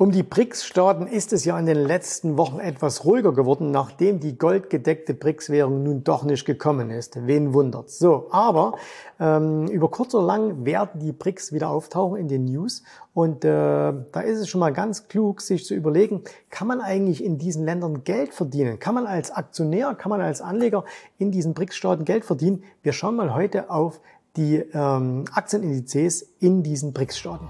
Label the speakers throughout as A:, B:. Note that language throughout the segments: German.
A: Um die BRICS-Staaten ist es ja in den letzten Wochen etwas ruhiger geworden, nachdem die goldgedeckte BRICS-Währung nun doch nicht gekommen ist. Wen wundert's? So, aber ähm, über kurz oder lang werden die BRICS wieder auftauchen in den News und äh, da ist es schon mal ganz klug, sich zu überlegen, kann man eigentlich in diesen Ländern Geld verdienen? Kann man als Aktionär, kann man als Anleger in diesen BRICS-Staaten Geld verdienen? Wir schauen mal heute auf die ähm, Aktienindizes in diesen BRICS-Staaten.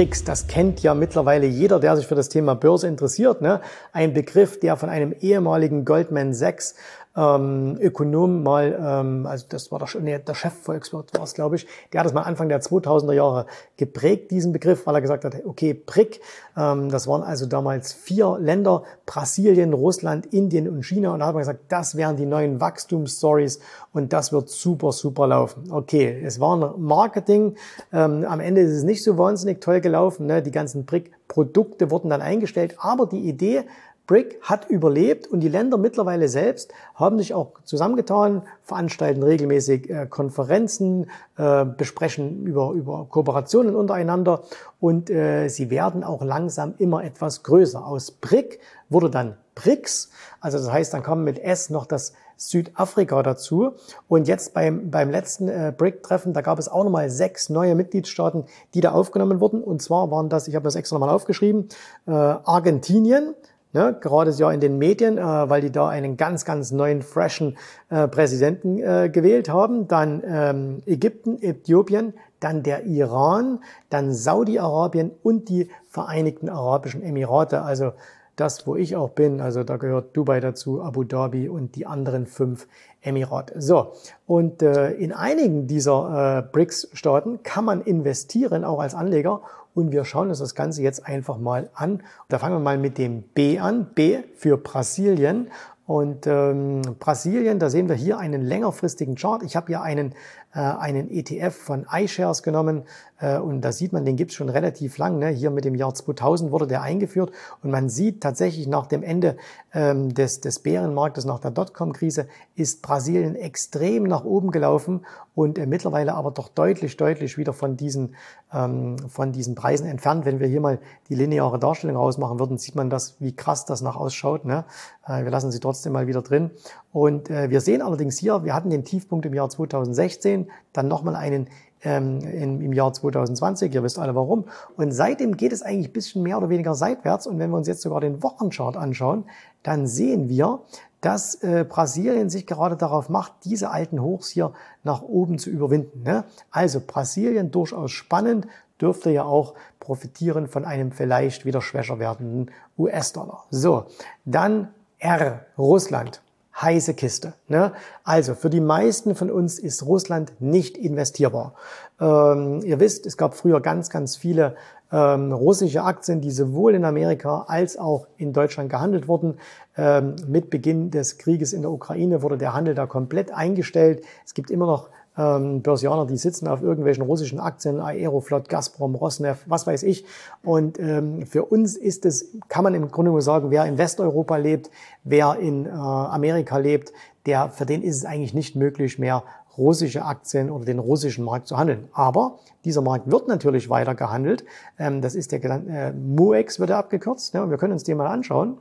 A: BRICS, das kennt ja mittlerweile jeder, der sich für das Thema Börse interessiert. Ne? Ein Begriff, der von einem ehemaligen Goldman Sachs ähm, Ökonom mal, ähm, also das war der, nee, der Chefvolkswirt war es, glaube ich, der hat das mal Anfang der 2000er Jahre geprägt, diesen Begriff, weil er gesagt hat, okay, BRIC, ähm, das waren also damals vier Länder, Brasilien, Russland, Indien und China. Und da hat man gesagt, das wären die neuen Wachstumsstories und das wird super, super laufen. Okay, es war ein Marketing. Ähm, am Ende ist es nicht so wahnsinnig toll gelaufen. Ne? Die ganzen BRIC-Produkte wurden dann eingestellt, aber die Idee BRIC hat überlebt und die Länder mittlerweile selbst haben sich auch zusammengetan, veranstalten regelmäßig äh, Konferenzen, äh, besprechen über, über Kooperationen untereinander und äh, sie werden auch langsam immer etwas größer. Aus BRIC wurde dann BRICS, also das heißt, dann kam mit S noch das Südafrika dazu. Und jetzt beim, beim letzten äh, BRIC-Treffen, da gab es auch nochmal sechs neue Mitgliedstaaten, die da aufgenommen wurden. Und zwar waren das, ich habe das extra nochmal aufgeschrieben, äh, Argentinien, Ne, gerade ja in den Medien, äh, weil die da einen ganz, ganz neuen, freshen äh, Präsidenten äh, gewählt haben. Dann ähm, Ägypten, Äthiopien, dann der Iran, dann Saudi-Arabien und die Vereinigten Arabischen Emirate. Also das, wo ich auch bin, also da gehört Dubai dazu, Abu Dhabi und die anderen fünf Emirate. So, und äh, in einigen dieser äh, BRICS-Staaten kann man investieren, auch als Anleger. Und wir schauen uns das Ganze jetzt einfach mal an. Da fangen wir mal mit dem B an. B für Brasilien. Und ähm, Brasilien, da sehen wir hier einen längerfristigen Chart. Ich habe hier einen, einen ETF von iShares genommen äh, und da sieht man, den gibt's schon relativ lang. Ne? Hier mit dem Jahr 2000 wurde der eingeführt und man sieht tatsächlich nach dem Ende ähm, des, des Bärenmarktes, nach der Dotcom-Krise, ist Brasilien extrem nach oben gelaufen und äh, mittlerweile aber doch deutlich, deutlich wieder von diesen, ähm, von diesen Preisen entfernt. Wenn wir hier mal die lineare Darstellung rausmachen würden, sieht man das, wie krass das nach ausschaut. Ne? Äh, wir lassen sie trotzdem mal wieder drin. Und äh, wir sehen allerdings hier, wir hatten den Tiefpunkt im Jahr 2016, dann nochmal einen ähm, in, im Jahr 2020. Ihr wisst alle warum. Und seitdem geht es eigentlich ein bisschen mehr oder weniger seitwärts. Und wenn wir uns jetzt sogar den Wochenchart anschauen, dann sehen wir, dass äh, Brasilien sich gerade darauf macht, diese alten Hochs hier nach oben zu überwinden. Ne? Also Brasilien durchaus spannend, dürfte ja auch profitieren von einem vielleicht wieder schwächer werdenden US-Dollar. So, dann R, Russland heiße Kiste. Ne? Also für die meisten von uns ist Russland nicht investierbar. Ähm, ihr wisst, es gab früher ganz, ganz viele ähm, russische Aktien, die sowohl in Amerika als auch in Deutschland gehandelt wurden. Ähm, mit Beginn des Krieges in der Ukraine wurde der Handel da komplett eingestellt. Es gibt immer noch ähm, Börsianer, die sitzen auf irgendwelchen russischen Aktien, Aeroflot, Gazprom, Rosneft, was weiß ich. Und ähm, für uns ist es, kann man im Grunde nur sagen, wer in Westeuropa lebt, wer in äh, Amerika lebt, der, für den ist es eigentlich nicht möglich mehr, russische Aktien oder den russischen Markt zu handeln. Aber dieser Markt wird natürlich weiter gehandelt. Ähm, das ist der äh, MUEX, wird er abgekürzt. Ja, wir können uns den mal anschauen.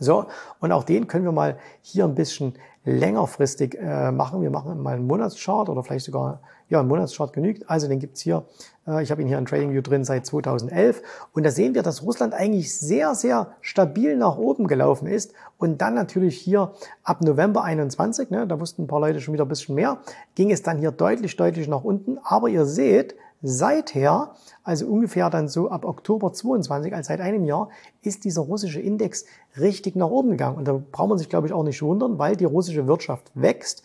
A: So, und auch den können wir mal hier ein bisschen längerfristig äh, machen. Wir machen mal einen Monatschart oder vielleicht sogar, ja, ein Monatschart genügt. Also den gibt's hier, äh, ich habe ihn hier in TradingView drin seit 2011. Und da sehen wir, dass Russland eigentlich sehr, sehr stabil nach oben gelaufen ist. Und dann natürlich hier ab November 21, ne, da wussten ein paar Leute schon wieder ein bisschen mehr, ging es dann hier deutlich, deutlich nach unten. Aber ihr seht, Seither, also ungefähr dann so ab Oktober 22, also seit einem Jahr, ist dieser russische Index richtig nach oben gegangen. Und da braucht man sich, glaube ich, auch nicht wundern, weil die russische Wirtschaft wächst.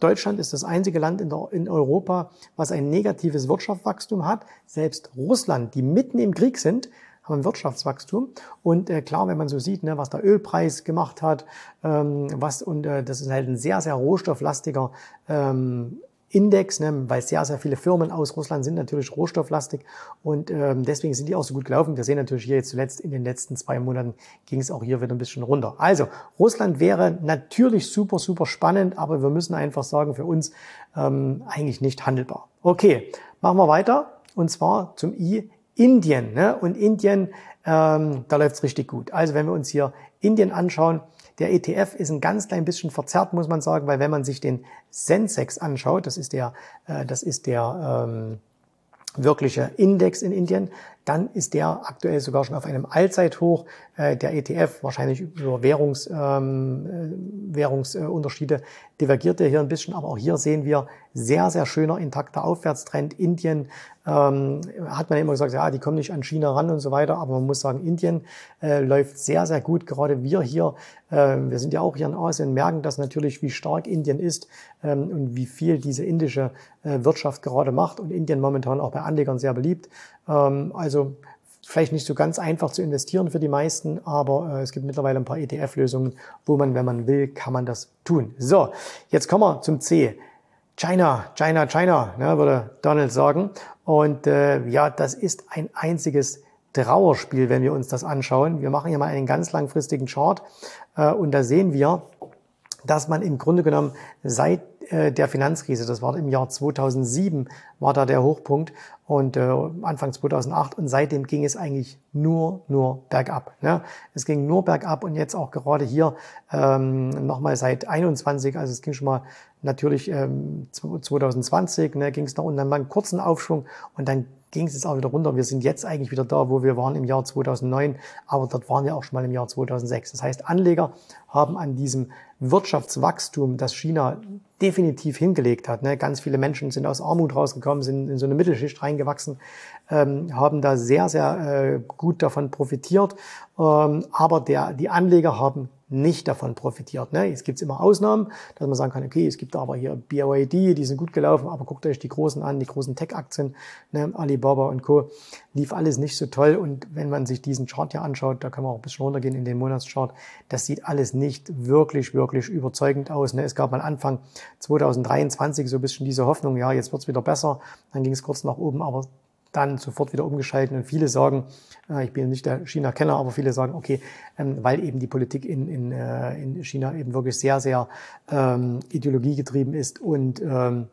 A: Deutschland ist das einzige Land in, Europa, was ein negatives Wirtschaftswachstum hat. Selbst Russland, die mitten im Krieg sind, haben Wirtschaftswachstum. Und äh, klar, wenn man so sieht, ne, was der Ölpreis gemacht hat, ähm, was und äh, das ist halt ein sehr, sehr rohstofflastiger ähm, Index, ne, weil sehr, sehr viele Firmen aus Russland sind natürlich rohstofflastig und ähm, deswegen sind die auch so gut gelaufen. Wir sehen natürlich hier jetzt zuletzt in den letzten zwei Monaten ging es auch hier wieder ein bisschen runter. Also Russland wäre natürlich super, super spannend, aber wir müssen einfach sagen, für uns ähm, eigentlich nicht handelbar. Okay, machen wir weiter und zwar zum I Indien. Ne? Und Indien, ähm, da läuft's richtig gut. Also wenn wir uns hier Indien anschauen, der ETF ist ein ganz klein bisschen verzerrt, muss man sagen, weil wenn man sich den Sensex anschaut, das ist der, äh, das ist der ähm, wirkliche Index in Indien, dann ist der aktuell sogar schon auf einem Allzeithoch. Äh, der ETF, wahrscheinlich über Währungs, ähm, äh, Währungsunterschiede, divergiert er hier ein bisschen, aber auch hier sehen wir sehr, sehr schöner, intakter Aufwärtstrend. Indien ähm, hat man immer gesagt, ja, die kommen nicht an China ran und so weiter, aber man muss sagen, Indien äh, läuft sehr, sehr gut. Gerade wir hier, äh, wir sind ja auch hier in Asien, merken das natürlich, wie stark Indien ist ähm, und wie viel diese indische äh, Wirtschaft gerade macht und Indien momentan auch bei Anlegern sehr beliebt. Ähm, also vielleicht nicht so ganz einfach zu investieren für die meisten, aber äh, es gibt mittlerweile ein paar ETF-Lösungen, wo man, wenn man will, kann man das tun. So, jetzt kommen wir zum C. China, China, China, ne, würde Donald sagen. Und äh, ja, das ist ein einziges Trauerspiel, wenn wir uns das anschauen. Wir machen hier mal einen ganz langfristigen Chart äh, und da sehen wir, dass man im Grunde genommen seit der Finanzkrise, das war im Jahr 2007, war da der Hochpunkt und äh, Anfang 2008 und seitdem ging es eigentlich nur, nur bergab. Ne? Es ging nur bergab und jetzt auch gerade hier ähm, nochmal seit 21, also es ging schon mal natürlich ähm, 2020, ne, ging es noch und dann mal einen kurzen Aufschwung und dann ging es jetzt auch wieder runter. Wir sind jetzt eigentlich wieder da, wo wir waren im Jahr 2009, aber dort waren wir auch schon mal im Jahr 2006. Das heißt, Anleger haben an diesem Wirtschaftswachstum, das China definitiv hingelegt hat. Ne? Ganz viele Menschen sind aus Armut rausgekommen, sind in so eine Mittelschicht reingewachsen, ähm, haben da sehr, sehr äh, gut davon profitiert. Ähm, aber der, die Anleger haben nicht davon profitiert. Ne? Es gibt immer Ausnahmen, dass man sagen kann, okay, es gibt aber hier BYD, die sind gut gelaufen, aber guckt euch die großen an, die großen Tech-Aktien, ne? Alibaba und Co. lief alles nicht so toll. Und wenn man sich diesen Chart hier anschaut, da kann man auch ein bisschen runtergehen in den Monatschart, das sieht alles nicht wirklich, wirklich überzeugend aus. Ne? Es gab mal Anfang 2023 so ein bisschen diese Hoffnung, ja, jetzt wird's wieder besser. Dann ging es kurz nach oben, aber dann sofort wieder umgeschalten. Und viele sagen, äh, ich bin nicht der China-Kenner, aber viele sagen, okay, ähm, weil eben die Politik in, in, äh, in China eben wirklich sehr, sehr ähm, ideologiegetrieben ist und ähm,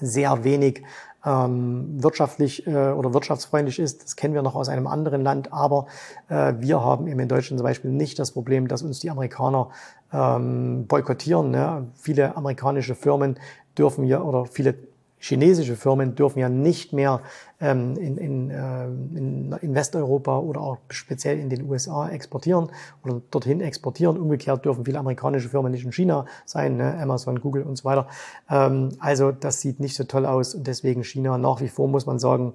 A: sehr wenig ähm, wirtschaftlich äh, oder wirtschaftsfreundlich ist. Das kennen wir noch aus einem anderen Land, aber äh, wir haben eben in Deutschland zum Beispiel nicht das Problem, dass uns die Amerikaner ähm, boykottieren. Ne? Viele amerikanische Firmen dürfen ja oder viele chinesische Firmen dürfen ja nicht mehr ähm, in, in, äh, in, in Westeuropa oder auch speziell in den USA exportieren oder dorthin exportieren. Umgekehrt dürfen viele amerikanische Firmen nicht in China sein, ne? Amazon, Google und so weiter. Ähm, also das sieht nicht so toll aus und deswegen China nach wie vor, muss man sagen,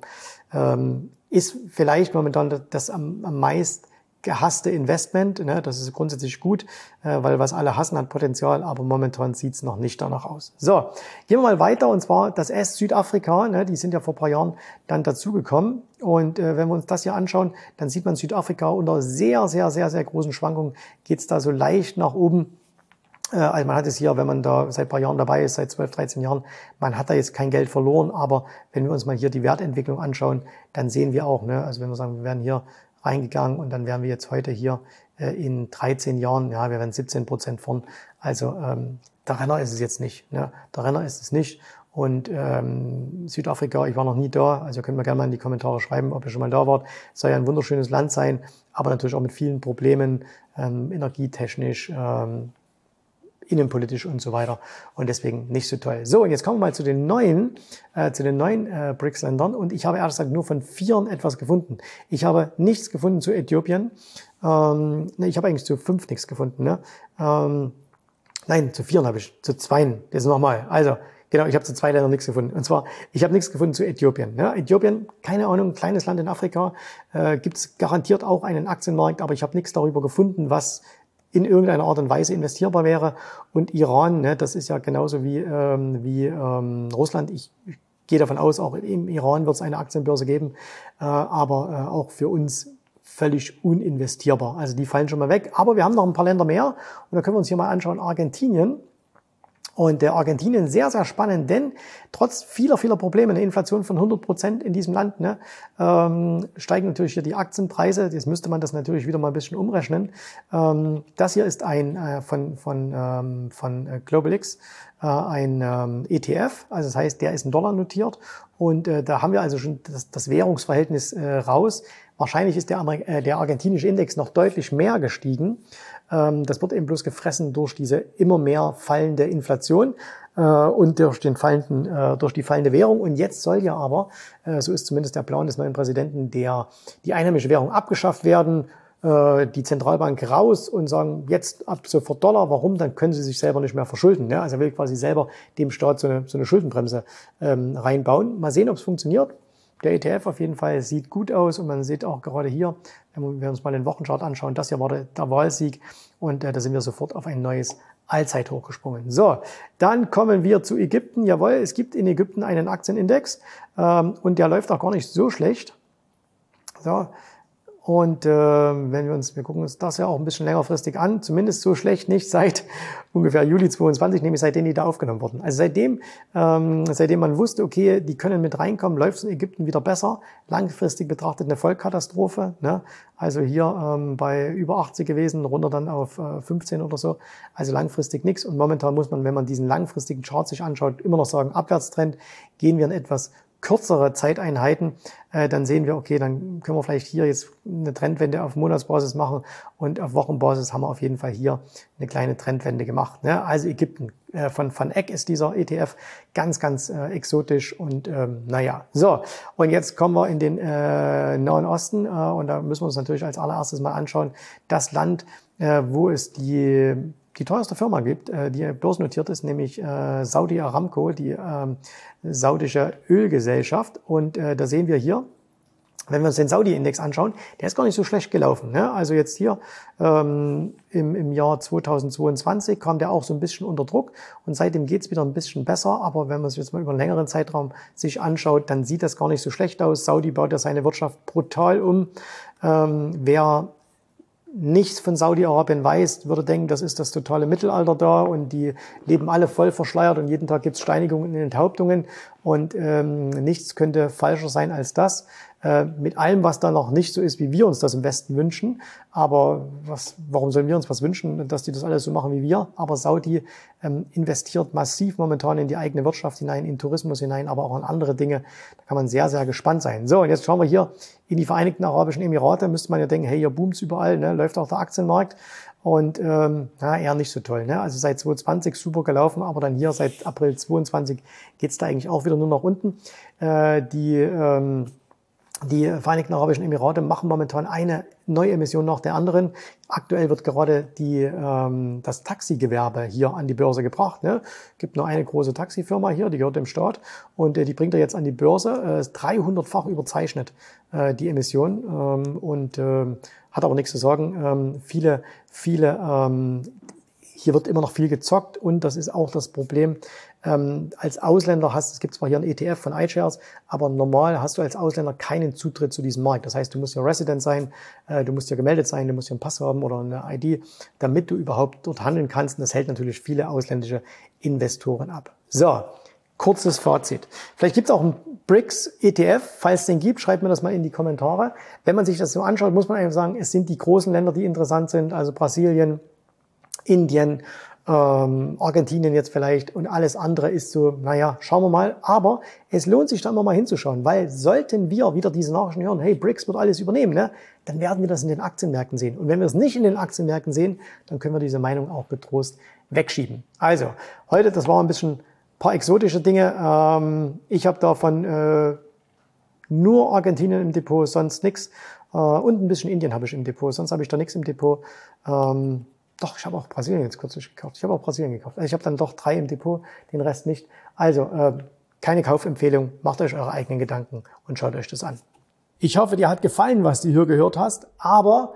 A: ähm, ist vielleicht momentan das am, am meist gehasste Investment. Ne? Das ist grundsätzlich gut, äh, weil was alle hassen hat Potenzial, aber momentan sieht's noch nicht danach aus. So, gehen wir mal weiter und zwar das S Südafrika. Ne? Die sind ja vor paar Jahren dann dazugekommen. Und äh, wenn wir uns das hier anschauen, dann sieht man Südafrika unter sehr, sehr, sehr, sehr großen Schwankungen geht's da so leicht nach oben. Äh, also man hat es hier, wenn man da seit paar Jahren dabei ist, seit 12, 13 Jahren, man hat da jetzt kein Geld verloren, aber wenn wir uns mal hier die Wertentwicklung anschauen, dann sehen wir auch, ne, also wenn wir sagen, wir werden hier reingegangen und dann wären wir jetzt heute hier äh, in 13 Jahren, ja, wir wären 17 Prozent vorn. Also ähm, der Renner ist es jetzt nicht. Ne? Der Renner ist es nicht. Und ähm, Südafrika, ich war noch nie da, also könnt mir gerne mal in die Kommentare schreiben, ob ihr schon mal da wart. Es soll ja ein wunderschönes Land sein, aber natürlich auch mit vielen Problemen, ähm, energietechnisch, ähm, innenpolitisch und so weiter. Und deswegen nicht so toll. So, und jetzt kommen wir mal zu den neuen, äh, zu den neuen äh, BRICS-Ländern. Und ich habe ehrlich gesagt nur von vieren etwas gefunden. Ich habe nichts gefunden zu Äthiopien. Ähm, ne, ich habe eigentlich zu fünf nichts gefunden. Ne? Ähm, nein, zu vieren habe ich, zu zweien. Jetzt nochmal. Also, Genau, ich habe zu zwei Ländern nichts gefunden. Und zwar, ich habe nichts gefunden zu Äthiopien. Ja, Äthiopien, keine Ahnung, kleines Land in Afrika, äh, gibt es garantiert auch einen Aktienmarkt, aber ich habe nichts darüber gefunden, was in irgendeiner Art und Weise investierbar wäre. Und Iran, ne, das ist ja genauso wie, ähm, wie ähm, Russland. Ich, ich gehe davon aus, auch im Iran wird es eine Aktienbörse geben, äh, aber äh, auch für uns völlig uninvestierbar. Also die fallen schon mal weg. Aber wir haben noch ein paar Länder mehr und da können wir uns hier mal anschauen. Argentinien. Und der Argentinien sehr, sehr spannend, denn trotz vieler, vieler Probleme, eine Inflation von 100 Prozent in diesem Land, ne, ähm, steigen natürlich hier die Aktienpreise. Jetzt müsste man das natürlich wieder mal ein bisschen umrechnen. Ähm, das hier ist ein äh, von, von, ähm, von äh, GlobalX, äh, ein ähm, ETF. Also das heißt, der ist in Dollar notiert. Und äh, da haben wir also schon das, das Währungsverhältnis äh, raus. Wahrscheinlich ist der, äh, der argentinische Index noch deutlich mehr gestiegen. Ähm, das wird eben bloß gefressen durch diese immer mehr fallende Inflation äh, und durch, den fallenden, äh, durch die fallende Währung. Und jetzt soll ja aber, äh, so ist zumindest der Plan des neuen Präsidenten, der, die einheimische Währung abgeschafft werden, die Zentralbank raus und sagen, jetzt ab sofort Dollar, warum? Dann können sie sich selber nicht mehr verschulden. Also er will quasi selber dem Staat so eine, so eine Schuldenbremse ähm, reinbauen. Mal sehen, ob es funktioniert. Der ETF auf jeden Fall sieht gut aus und man sieht auch gerade hier, wenn wir uns mal den Wochenchart anschauen, das hier war der, Wahlsieg und äh, da sind wir sofort auf ein neues Allzeithoch gesprungen. So, dann kommen wir zu Ägypten. Jawohl, es gibt in Ägypten einen Aktienindex ähm, und der läuft auch gar nicht so schlecht. So, und äh, wenn wir uns, wir gucken uns das ja auch ein bisschen längerfristig an, zumindest so schlecht nicht seit ungefähr Juli 22, nämlich seitdem die da aufgenommen wurden. Also seitdem, ähm, seitdem man wusste, okay, die können mit reinkommen, läuft es in Ägypten wieder besser. Langfristig betrachtet eine Vollkatastrophe. Ne? Also hier ähm, bei über 80 gewesen, runter dann auf äh, 15 oder so. Also langfristig nichts. Und momentan muss man, wenn man diesen langfristigen Chart sich anschaut, immer noch sagen, Abwärtstrend, gehen wir in etwas kürzere Zeiteinheiten, äh, dann sehen wir, okay, dann können wir vielleicht hier jetzt eine Trendwende auf Monatsbasis machen und auf Wochenbasis haben wir auf jeden Fall hier eine kleine Trendwende gemacht. Ne? Also Ägypten äh, von Van Eck ist dieser ETF ganz, ganz äh, exotisch und ähm, naja. So, und jetzt kommen wir in den äh, Nahen Osten äh, und da müssen wir uns natürlich als allererstes mal anschauen, das Land, äh, wo es die die teuerste Firma gibt, äh, die börsennotiert ist, nämlich äh, Saudi Aramco, die ähm, saudische Ölgesellschaft. Und äh, da sehen wir hier, wenn wir uns den Saudi-Index anschauen, der ist gar nicht so schlecht gelaufen. Ne? Also jetzt hier ähm, im, im Jahr 2022 kam der auch so ein bisschen unter Druck und seitdem geht's wieder ein bisschen besser. Aber wenn man es jetzt mal über einen längeren Zeitraum sich anschaut, dann sieht das gar nicht so schlecht aus. Saudi baut ja seine Wirtschaft brutal um. Ähm, wer nichts von Saudi-Arabien weiß, würde denken, das ist das totale Mittelalter da und die leben alle voll verschleiert und jeden Tag gibt's Steinigungen und Enthauptungen und ähm, nichts könnte falscher sein als das. Äh, mit allem, was da noch nicht so ist, wie wir uns das im Westen wünschen. Aber was, warum sollen wir uns was wünschen, dass die das alles so machen wie wir? Aber Saudi ähm, investiert massiv momentan in die eigene Wirtschaft hinein, in Tourismus hinein, aber auch in andere Dinge. Da kann man sehr, sehr gespannt sein. So, und jetzt schauen wir hier in die Vereinigten Arabischen Emirate. Müsste man ja denken, hey, hier boomt's überall, ne? läuft auch der Aktienmarkt. Und ähm, na, eher nicht so toll. Ne? Also seit 2020 super gelaufen, aber dann hier seit April 22 geht's da eigentlich auch wieder nur nach unten. Äh, die ähm, die Vereinigten Arabischen Emirate machen momentan eine Neuemission nach der anderen. Aktuell wird gerade die, ähm, das Taxigewerbe hier an die Börse gebracht. Ne? gibt nur eine große Taxifirma hier, die gehört dem Staat und äh, die bringt er jetzt an die Börse. Äh, 300-fach überzeichnet äh, die Emission ähm, und äh, hat aber nichts zu sagen. Ähm, viele, viele ähm, hier wird immer noch viel gezockt und das ist auch das Problem. Ähm, als Ausländer hast, es gibt zwar hier ein ETF von iShares, aber normal hast du als Ausländer keinen Zutritt zu diesem Markt. Das heißt, du musst ja Resident sein, äh, du musst ja gemeldet sein, du musst ja einen Pass haben oder eine ID, damit du überhaupt dort handeln kannst. Und das hält natürlich viele ausländische Investoren ab. So, kurzes Fazit. Vielleicht gibt es auch einen BRICS ETF, falls es den gibt, schreibt mir das mal in die Kommentare. Wenn man sich das so anschaut, muss man einfach sagen, es sind die großen Länder, die interessant sind, also Brasilien, Indien, ähm, Argentinien jetzt vielleicht und alles andere ist so, naja, schauen wir mal. Aber es lohnt sich da immer mal hinzuschauen, weil sollten wir wieder diese Nachrichten hören, hey, BRICS wird alles übernehmen, ne, dann werden wir das in den Aktienmärkten sehen. Und wenn wir es nicht in den Aktienmärkten sehen, dann können wir diese Meinung auch getrost wegschieben. Also, heute, das war ein bisschen paar exotische Dinge. Ähm, ich habe davon äh, nur Argentinien im Depot, sonst nichts. Äh, und ein bisschen Indien habe ich im Depot, sonst habe ich da nichts im Depot. Ähm, doch, ich habe auch Brasilien jetzt kürzlich gekauft. Ich habe auch Brasilien gekauft. Also ich habe dann doch drei im Depot, den Rest nicht. Also äh, keine Kaufempfehlung. Macht euch eure eigenen Gedanken und schaut euch das an. Ich hoffe, dir hat gefallen, was du hier gehört hast. Aber